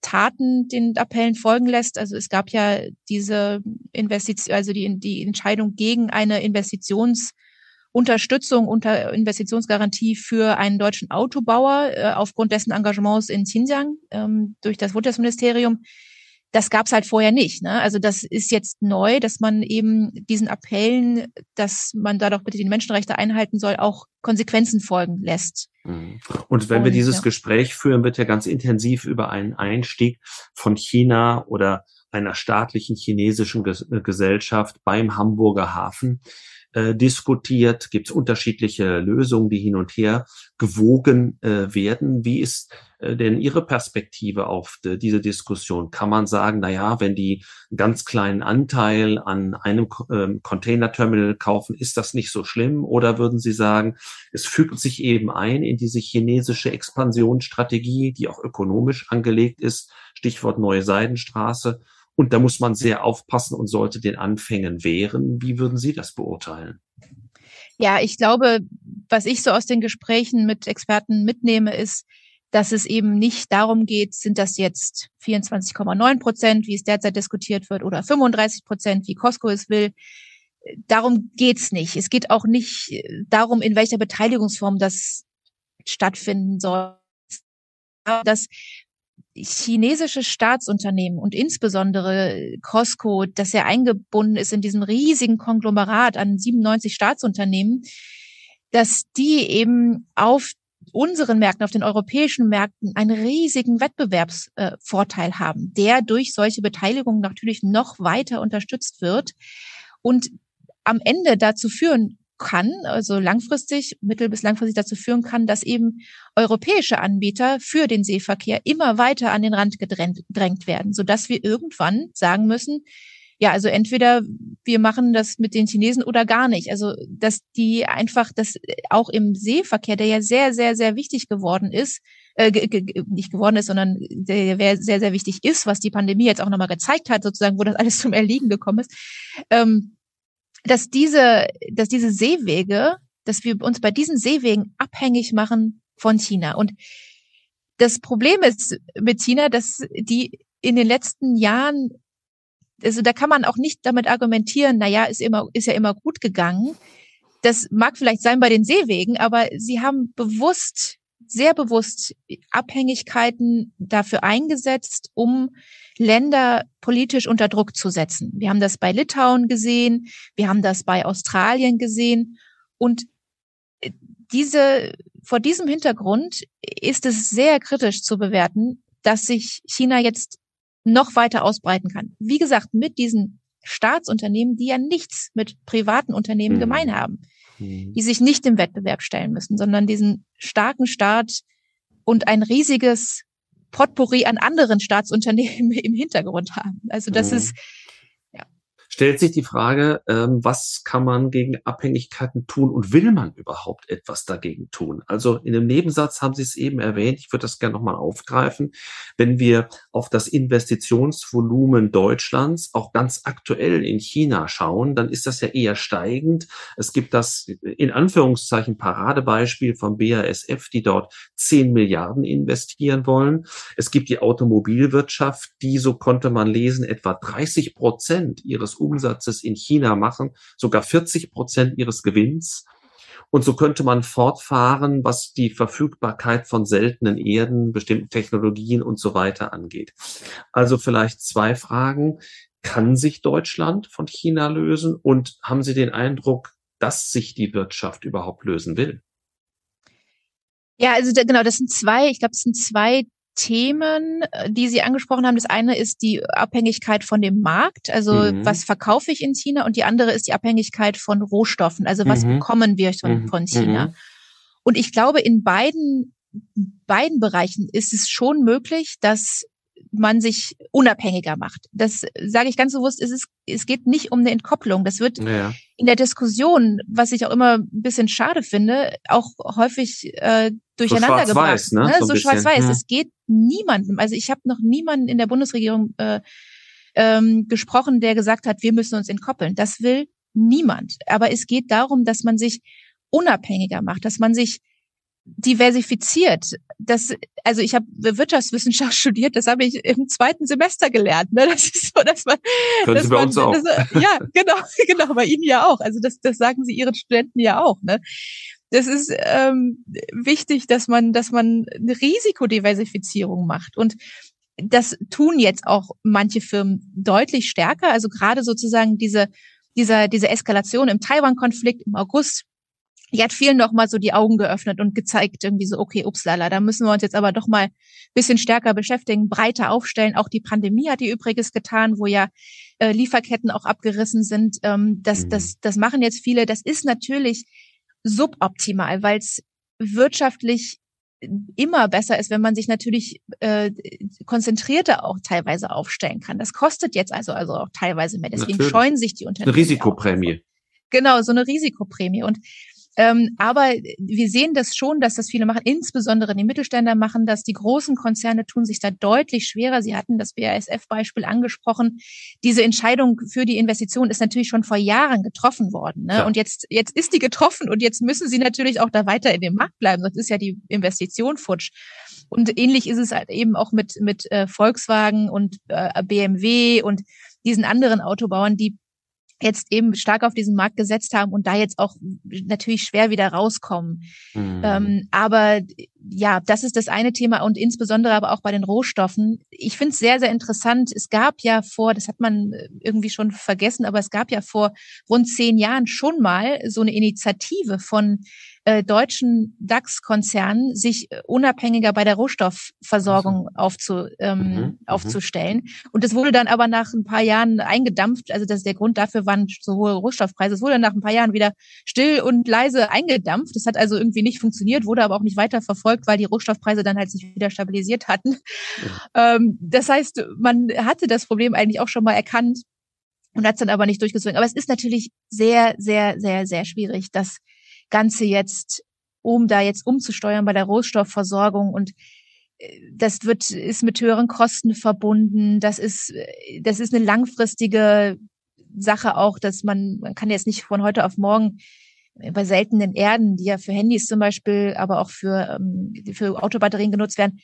Taten den Appellen folgen lässt. Also es gab ja diese Investition, also die, die Entscheidung gegen eine Investitionsunterstützung unter Investitionsgarantie für einen deutschen Autobauer äh, aufgrund dessen Engagements in Xinjiang ähm, durch das Wirtschaftsministerium. Das gab es halt vorher nicht. Ne? Also das ist jetzt neu, dass man eben diesen Appellen, dass man da doch bitte die Menschenrechte einhalten soll, auch Konsequenzen folgen lässt. Mhm. Und wenn wir dieses ja. Gespräch führen, wird ja ganz intensiv über einen Einstieg von China oder einer staatlichen chinesischen Gesellschaft beim Hamburger Hafen äh, diskutiert. Gibt es unterschiedliche Lösungen, die hin und her gewogen äh, werden? Wie ist äh, denn Ihre Perspektive auf de, diese Diskussion? Kann man sagen, na ja, wenn die einen ganz kleinen Anteil an einem ähm, Containerterminal kaufen, ist das nicht so schlimm? Oder würden Sie sagen, es fügt sich eben ein in diese chinesische Expansionsstrategie, die auch ökonomisch angelegt ist, Stichwort Neue Seidenstraße. Und da muss man sehr aufpassen und sollte den Anfängen wehren. Wie würden Sie das beurteilen? Ja, ich glaube, was ich so aus den Gesprächen mit Experten mitnehme, ist, dass es eben nicht darum geht, sind das jetzt 24,9 Prozent, wie es derzeit diskutiert wird, oder 35 Prozent, wie Costco es will. Darum geht's nicht. Es geht auch nicht darum, in welcher Beteiligungsform das stattfinden soll. Das chinesische Staatsunternehmen und insbesondere Costco, das ja eingebunden ist in diesem riesigen Konglomerat an 97 Staatsunternehmen, dass die eben auf unseren Märkten, auf den europäischen Märkten einen riesigen Wettbewerbsvorteil haben, der durch solche Beteiligungen natürlich noch weiter unterstützt wird und am Ende dazu führen kann, also langfristig, mittel- bis langfristig dazu führen kann, dass eben europäische Anbieter für den Seeverkehr immer weiter an den Rand gedrängt werden, sodass wir irgendwann sagen müssen, ja, also entweder wir machen das mit den Chinesen oder gar nicht. Also, dass die einfach das auch im Seeverkehr, der ja sehr, sehr, sehr wichtig geworden ist, äh, nicht geworden ist, sondern der sehr, sehr wichtig ist, was die Pandemie jetzt auch nochmal gezeigt hat, sozusagen, wo das alles zum Erliegen gekommen ist, ähm, dass diese, dass diese Seewege, dass wir uns bei diesen Seewegen abhängig machen von China. Und das Problem ist mit China, dass die in den letzten Jahren also da kann man auch nicht damit argumentieren, na ja, ist immer, ist ja immer gut gegangen. Das mag vielleicht sein bei den Seewegen, aber sie haben bewusst, sehr bewusst Abhängigkeiten dafür eingesetzt, um Länder politisch unter Druck zu setzen. Wir haben das bei Litauen gesehen, wir haben das bei Australien gesehen und äh, diese, vor diesem Hintergrund ist es sehr kritisch zu bewerten, dass sich China jetzt noch weiter ausbreiten kann. Wie gesagt, mit diesen Staatsunternehmen, die ja nichts mit privaten Unternehmen mhm. gemein haben. Die sich nicht im Wettbewerb stellen müssen, sondern diesen starken Staat und ein riesiges Potpourri an anderen Staatsunternehmen <laughs> im Hintergrund haben. Also das mhm. ist stellt sich die Frage, ähm, was kann man gegen Abhängigkeiten tun und will man überhaupt etwas dagegen tun? Also in dem Nebensatz haben Sie es eben erwähnt, ich würde das gerne nochmal aufgreifen. Wenn wir auf das Investitionsvolumen Deutschlands auch ganz aktuell in China schauen, dann ist das ja eher steigend. Es gibt das in Anführungszeichen Paradebeispiel vom BASF, die dort 10 Milliarden investieren wollen. Es gibt die Automobilwirtschaft, die, so konnte man lesen, etwa 30 Prozent ihres Umsatzes in China machen, sogar 40 Prozent ihres Gewinns. Und so könnte man fortfahren, was die Verfügbarkeit von seltenen Erden, bestimmten Technologien und so weiter angeht. Also vielleicht zwei Fragen. Kann sich Deutschland von China lösen? Und haben Sie den Eindruck, dass sich die Wirtschaft überhaupt lösen will? Ja, also genau, das sind zwei, ich glaube, das sind zwei Themen, äh, die Sie angesprochen haben. Das eine ist die Abhängigkeit von dem Markt, also mhm. was verkaufe ich in China, und die andere ist die Abhängigkeit von Rohstoffen, also was mhm. bekommen wir von, mhm. von China. Mhm. Und ich glaube, in beiden, beiden Bereichen ist es schon möglich, dass man sich unabhängiger macht. Das sage ich ganz bewusst, es, ist, es geht nicht um eine Entkopplung. Das wird ja. in der Diskussion, was ich auch immer ein bisschen schade finde, auch häufig äh, durcheinander so gebracht. Ne? ne? So, so schwarz-weiß. Ja. Es geht niemandem. Also ich habe noch niemanden in der Bundesregierung äh, ähm, gesprochen, der gesagt hat, wir müssen uns entkoppeln. Das will niemand. Aber es geht darum, dass man sich unabhängiger macht, dass man sich diversifiziert. Das, also ich habe Wirtschaftswissenschaft <laughs> studiert, das habe ich im zweiten Semester gelernt. Ne? Das ist so, dass man, Können dass Sie bei man, uns auch. Das, ja, genau, <laughs> genau, bei Ihnen ja auch. Also das, das sagen Sie Ihren Studenten ja auch. Ne? Das ist ähm, wichtig, dass man, dass man eine Risikodiversifizierung macht und das tun jetzt auch manche Firmen deutlich stärker. Also gerade sozusagen diese, dieser, diese Eskalation im Taiwan-Konflikt im August die hat vielen noch mal so die Augen geöffnet und gezeigt, irgendwie so, okay, upslala, da müssen wir uns jetzt aber doch mal bisschen stärker beschäftigen, breiter aufstellen. Auch die Pandemie hat die übrigens getan, wo ja äh, Lieferketten auch abgerissen sind. Ähm, das, mhm. das, das machen jetzt viele. Das ist natürlich suboptimal, weil es wirtschaftlich immer besser ist, wenn man sich natürlich äh, konzentrierter auch teilweise aufstellen kann. Das kostet jetzt also also auch teilweise mehr. Deswegen natürlich. scheuen sich die Unternehmen. Eine Risikoprämie. Genau, so eine Risikoprämie. Und ähm, aber wir sehen das schon, dass das viele machen, insbesondere die Mittelständler machen das. Die großen Konzerne tun sich da deutlich schwerer. Sie hatten das BASF-Beispiel angesprochen. Diese Entscheidung für die Investition ist natürlich schon vor Jahren getroffen worden. Ne? Ja. Und jetzt, jetzt ist die getroffen und jetzt müssen sie natürlich auch da weiter in dem Markt bleiben, sonst ist ja die Investition futsch. Und ähnlich ist es halt eben auch mit, mit äh, Volkswagen und äh, BMW und diesen anderen Autobauern, die jetzt eben stark auf diesen Markt gesetzt haben und da jetzt auch natürlich schwer wieder rauskommen. Mhm. Ähm, aber ja, das ist das eine Thema und insbesondere aber auch bei den Rohstoffen. Ich finde es sehr, sehr interessant. Es gab ja vor, das hat man irgendwie schon vergessen, aber es gab ja vor rund zehn Jahren schon mal so eine Initiative von äh, deutschen DAX-Konzernen sich äh, unabhängiger bei der Rohstoffversorgung also. aufzu, ähm, mhm, mhm, aufzustellen. Und das wurde dann aber nach ein paar Jahren eingedampft. Also das der Grund dafür waren so hohe Rohstoffpreise. Es wurde nach ein paar Jahren wieder still und leise eingedampft. Das hat also irgendwie nicht funktioniert, wurde aber auch nicht weiter verfolgt, weil die Rohstoffpreise dann halt sich wieder stabilisiert hatten. Ja. Ähm, das heißt, man hatte das Problem eigentlich auch schon mal erkannt und hat es dann aber nicht durchgezogen. Aber es ist natürlich sehr, sehr, sehr, sehr schwierig, dass Ganze jetzt, um da jetzt umzusteuern bei der Rohstoffversorgung und äh, das wird, ist mit höheren Kosten verbunden. Das ist, äh, das ist eine langfristige Sache auch, dass man, man kann jetzt nicht von heute auf morgen bei seltenen Erden, die ja für Handys zum Beispiel, aber auch für, ähm, für Autobatterien genutzt werden,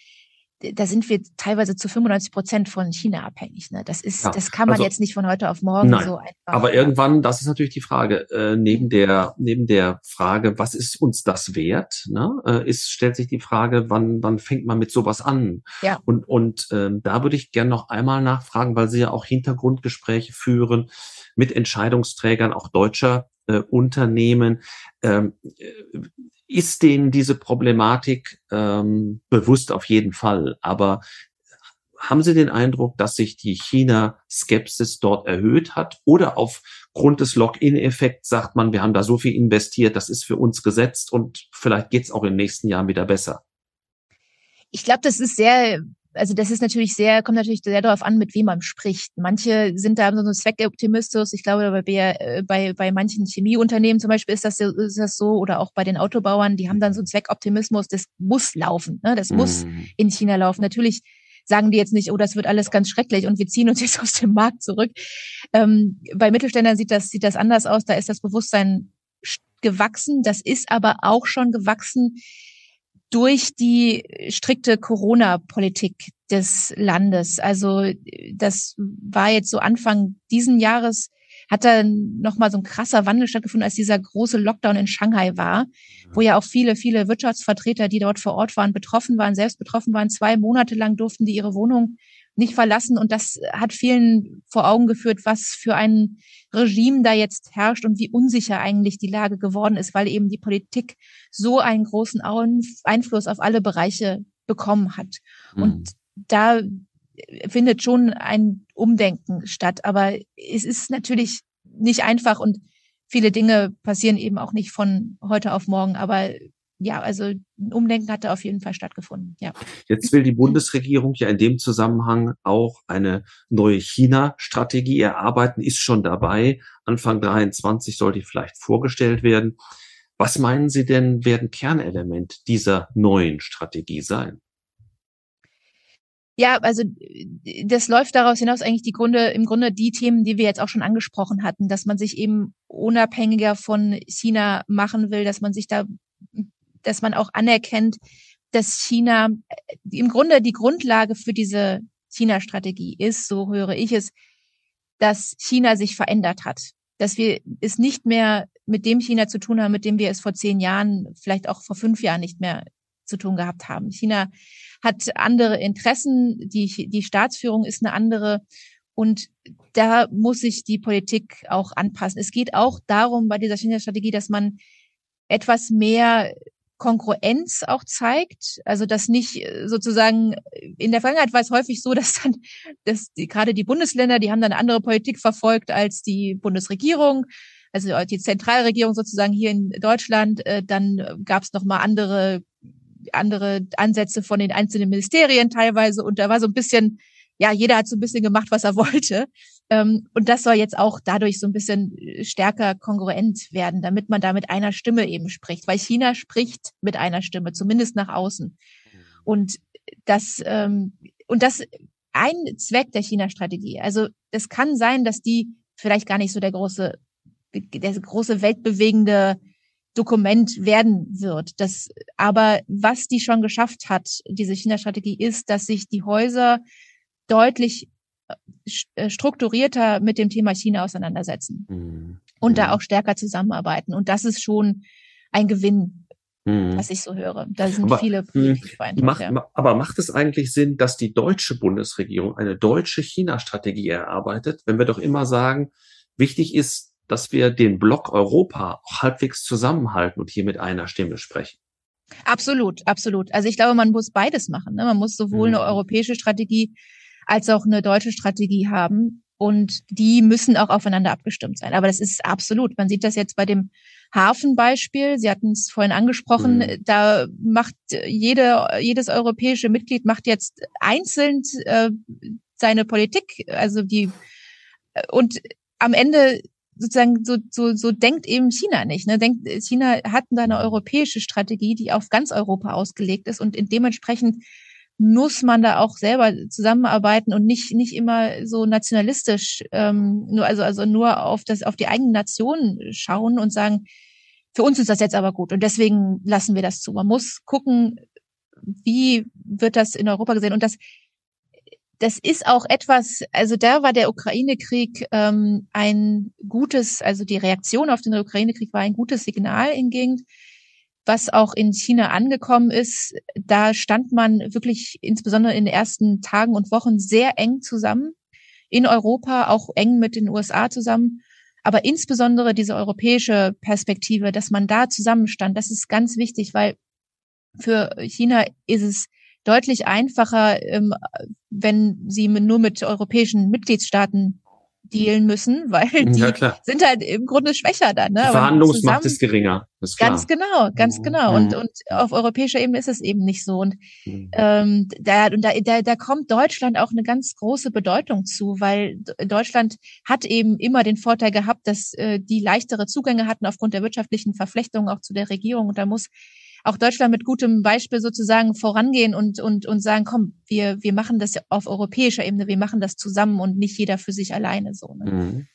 da sind wir teilweise zu 95 Prozent von China abhängig. Ne? Das ist, ja, das kann man also, jetzt nicht von heute auf morgen nein, so einfach. Aber irgendwann, das ist natürlich die Frage, äh, neben der, neben der Frage, was ist uns das wert, ne, äh, ist, stellt sich die Frage, wann, wann fängt man mit sowas an? Ja. Und, und ähm, da würde ich gerne noch einmal nachfragen, weil Sie ja auch Hintergrundgespräche führen mit Entscheidungsträgern, auch deutscher äh, Unternehmen. Ähm, ist denen diese Problematik ähm, bewusst auf jeden Fall, aber haben Sie den Eindruck, dass sich die China-Skepsis dort erhöht hat? Oder aufgrund des Lock-in-Effekts sagt man, wir haben da so viel investiert, das ist für uns gesetzt und vielleicht geht es auch den nächsten Jahren wieder besser? Ich glaube, das ist sehr also das ist natürlich sehr, kommt natürlich sehr darauf an, mit wem man spricht. Manche sind da so ein Zweckoptimismus. Ich glaube, bei, äh, bei, bei manchen Chemieunternehmen zum Beispiel ist das, ist das so oder auch bei den Autobauern, die haben dann so einen Zweckoptimismus, das muss laufen, ne? das muss mhm. in China laufen. Natürlich sagen die jetzt nicht, oh, das wird alles ganz schrecklich und wir ziehen uns <laughs> jetzt aus dem Markt zurück. Ähm, bei Mittelständlern sieht das, sieht das anders aus. Da ist das Bewusstsein gewachsen. Das ist aber auch schon gewachsen durch die strikte Corona-Politik des Landes. Also das war jetzt so Anfang diesen Jahres, hat da nochmal so ein krasser Wandel stattgefunden, als dieser große Lockdown in Shanghai war, wo ja auch viele, viele Wirtschaftsvertreter, die dort vor Ort waren, betroffen waren, selbst betroffen waren. Zwei Monate lang durften die ihre Wohnung nicht verlassen. Und das hat vielen vor Augen geführt, was für ein Regime da jetzt herrscht und wie unsicher eigentlich die Lage geworden ist, weil eben die Politik so einen großen Einfluss auf alle Bereiche bekommen hat. Mhm. Und da findet schon ein Umdenken statt. Aber es ist natürlich nicht einfach und viele Dinge passieren eben auch nicht von heute auf morgen. Aber ja, also ein Umdenken hat da auf jeden Fall stattgefunden. Ja. Jetzt will die Bundesregierung ja in dem Zusammenhang auch eine neue China-Strategie erarbeiten, ist schon dabei. Anfang 23 soll die vielleicht vorgestellt werden. Was meinen Sie denn, werden Kernelement dieser neuen Strategie sein? Ja, also das läuft daraus hinaus eigentlich die Grunde, im Grunde die Themen, die wir jetzt auch schon angesprochen hatten, dass man sich eben unabhängiger von China machen will, dass man sich da dass man auch anerkennt, dass China im Grunde die Grundlage für diese China-Strategie ist, so höre ich es, dass China sich verändert hat. Dass wir es nicht mehr mit dem China zu tun haben, mit dem wir es vor zehn Jahren, vielleicht auch vor fünf Jahren nicht mehr zu tun gehabt haben. China hat andere Interessen, die, die Staatsführung ist eine andere und da muss sich die Politik auch anpassen. Es geht auch darum bei dieser China-Strategie, dass man etwas mehr Kongruenz auch zeigt. Also dass nicht äh, sozusagen in der Vergangenheit war es häufig so, <laughs> dass dann, dass die, gerade die Bundesländer, die haben dann andere Politik verfolgt als die Bundesregierung. Also die Zentralregierung sozusagen hier in Deutschland, äh, dann gab es nochmal andere andere Ansätze von den einzelnen Ministerien teilweise und da war so ein bisschen ja, jeder hat so ein bisschen gemacht, was er <laughs> wollte. Ähm, und das soll jetzt auch dadurch so ein bisschen äh, stärker kongruent werden, damit man da mit einer Stimme eben spricht. Weil China spricht mit einer Stimme, zumindest nach außen. Und das, ähm, und das ein Zweck der China-Strategie. Also es kann sein, dass die vielleicht gar nicht so der große, der große weltbewegende Dokument werden wird. Das, aber was die schon geschafft hat, diese China-Strategie, ist, dass sich die Häuser deutlich strukturierter mit dem Thema China auseinandersetzen mhm. und da mhm. auch stärker zusammenarbeiten. Und das ist schon ein Gewinn, mhm. was ich so höre. Da sind aber, viele macht, ja. Aber macht es eigentlich Sinn, dass die deutsche Bundesregierung eine deutsche China-Strategie erarbeitet, wenn wir doch immer sagen, wichtig ist, dass wir den Block Europa auch halbwegs zusammenhalten und hier mit einer Stimme sprechen? Absolut, absolut. Also ich glaube, man muss beides machen. Ne? Man muss sowohl mhm. eine europäische Strategie als auch eine deutsche Strategie haben. Und die müssen auch aufeinander abgestimmt sein. Aber das ist absolut. Man sieht das jetzt bei dem Hafenbeispiel. Sie hatten es vorhin angesprochen. Mhm. Da macht jede, jedes europäische Mitglied macht jetzt einzeln äh, seine Politik. Also die, und am Ende sozusagen so, so, so denkt eben China nicht. Ne? Denkt, China hat da eine europäische Strategie, die auf ganz Europa ausgelegt ist und in dementsprechend muss man da auch selber zusammenarbeiten und nicht nicht immer so nationalistisch ähm, nur also also nur auf das auf die eigene Nation schauen und sagen für uns ist das jetzt aber gut und deswegen lassen wir das zu. Man muss gucken wie wird das in Europa gesehen und das das ist auch etwas, also da war der Ukraine-Krieg ähm, ein gutes, also die Reaktion auf den Ukraine-Krieg war ein gutes Signal in Gegend, was auch in China angekommen ist, da stand man wirklich insbesondere in den ersten Tagen und Wochen sehr eng zusammen. In Europa auch eng mit den USA zusammen. Aber insbesondere diese europäische Perspektive, dass man da zusammenstand, das ist ganz wichtig, weil für China ist es deutlich einfacher, ähm, wenn sie nur mit europäischen Mitgliedstaaten dealen müssen, <laughs> weil die ja, sind halt im Grunde schwächer dann. Ne? Die Verhandlungsmacht ist geringer. Ist ganz genau, ganz mhm. genau. Und, und auf europäischer Ebene ist es eben nicht so. Und, mhm. ähm, da, und da, da, da kommt Deutschland auch eine ganz große Bedeutung zu, weil Deutschland hat eben immer den Vorteil gehabt, dass äh, die leichtere Zugänge hatten aufgrund der wirtschaftlichen Verflechtungen auch zu der Regierung. Und da muss auch Deutschland mit gutem Beispiel sozusagen vorangehen und, und, und sagen, komm, wir, wir machen das auf europäischer Ebene, wir machen das zusammen und nicht jeder für sich alleine so. Ne? Mhm.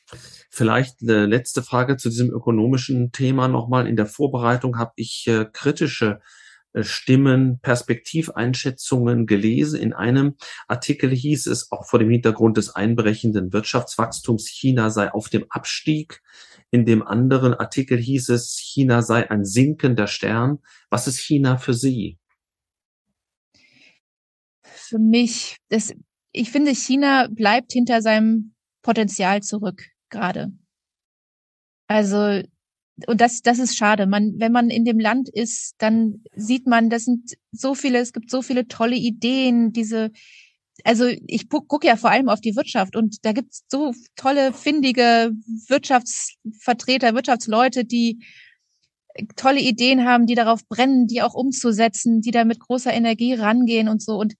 Vielleicht eine letzte Frage zu diesem ökonomischen Thema nochmal. In der Vorbereitung habe ich äh, kritische äh, Stimmen, Perspektiveinschätzungen gelesen. In einem Artikel hieß es auch vor dem Hintergrund des einbrechenden Wirtschaftswachstums, China sei auf dem Abstieg. In dem anderen Artikel hieß es, China sei ein sinkender Stern. Was ist China für Sie? Für mich, das, ich finde, China bleibt hinter seinem Potenzial zurück gerade. Also, und das, das ist schade. Man, wenn man in dem Land ist, dann sieht man, das sind so viele, es gibt so viele tolle Ideen, diese, also ich gucke ja vor allem auf die Wirtschaft und da gibt's so tolle, findige Wirtschaftsvertreter, Wirtschaftsleute, die tolle Ideen haben, die darauf brennen, die auch umzusetzen, die da mit großer Energie rangehen und so. Und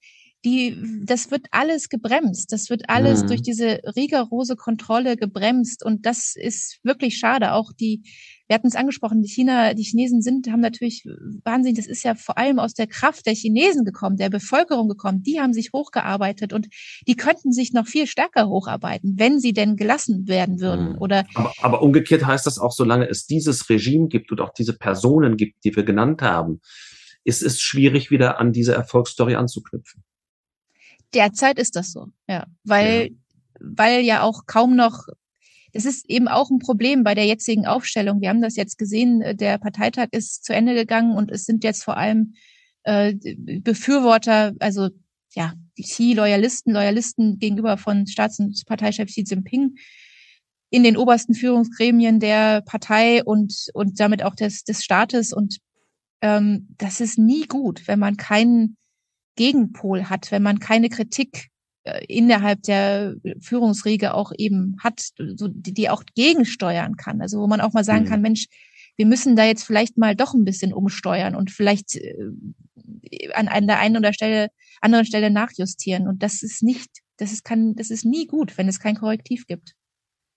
die, das wird alles gebremst. Das wird alles mhm. durch diese rigorose Kontrolle gebremst. Und das ist wirklich schade. Auch die, wir hatten es angesprochen, die China, die Chinesen sind, haben natürlich wahnsinnig, das ist ja vor allem aus der Kraft der Chinesen gekommen, der Bevölkerung gekommen. Die haben sich hochgearbeitet und die könnten sich noch viel stärker hocharbeiten, wenn sie denn gelassen werden würden. Mhm. Oder aber, aber umgekehrt heißt das auch, solange es dieses Regime gibt und auch diese Personen gibt, die wir genannt haben, ist es schwierig, wieder an diese Erfolgsstory anzuknüpfen. Derzeit ist das so, ja, weil, ja. weil ja auch kaum noch, das ist eben auch ein Problem bei der jetzigen Aufstellung. Wir haben das jetzt gesehen, der Parteitag ist zu Ende gegangen und es sind jetzt vor allem äh, Befürworter, also ja, die Xi-Loyalisten, Loyalisten gegenüber von Staats- und Parteichef Xi Jinping in den obersten Führungsgremien der Partei und, und damit auch des, des Staates. Und ähm, das ist nie gut, wenn man keinen Gegenpol hat, wenn man keine Kritik äh, innerhalb der Führungsriege auch eben hat, so, die, die auch gegensteuern kann. Also wo man auch mal sagen mhm. kann, Mensch, wir müssen da jetzt vielleicht mal doch ein bisschen umsteuern und vielleicht äh, an, an der einen oder Stelle, anderen Stelle nachjustieren. Und das ist nicht, das ist kann, das ist nie gut, wenn es kein Korrektiv gibt.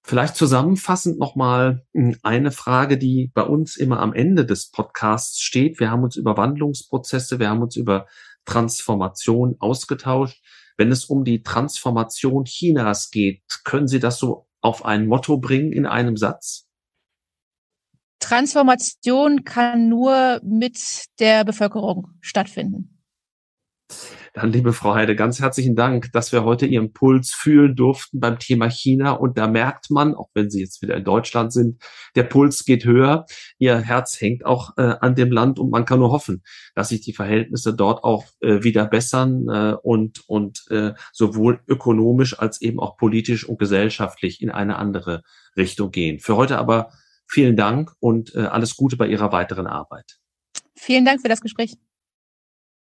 Vielleicht zusammenfassend nochmal hm, eine Frage, die bei uns immer am Ende des Podcasts steht. Wir haben uns über Wandlungsprozesse, wir haben uns über Transformation ausgetauscht. Wenn es um die Transformation Chinas geht, können Sie das so auf ein Motto bringen in einem Satz? Transformation kann nur mit der Bevölkerung stattfinden. Dann, liebe Frau Heide, ganz herzlichen Dank, dass wir heute Ihren Puls fühlen durften beim Thema China. Und da merkt man, auch wenn Sie jetzt wieder in Deutschland sind, der Puls geht höher. Ihr Herz hängt auch äh, an dem Land und man kann nur hoffen, dass sich die Verhältnisse dort auch äh, wieder bessern äh, und, und äh, sowohl ökonomisch als eben auch politisch und gesellschaftlich in eine andere Richtung gehen. Für heute aber vielen Dank und äh, alles Gute bei Ihrer weiteren Arbeit. Vielen Dank für das Gespräch.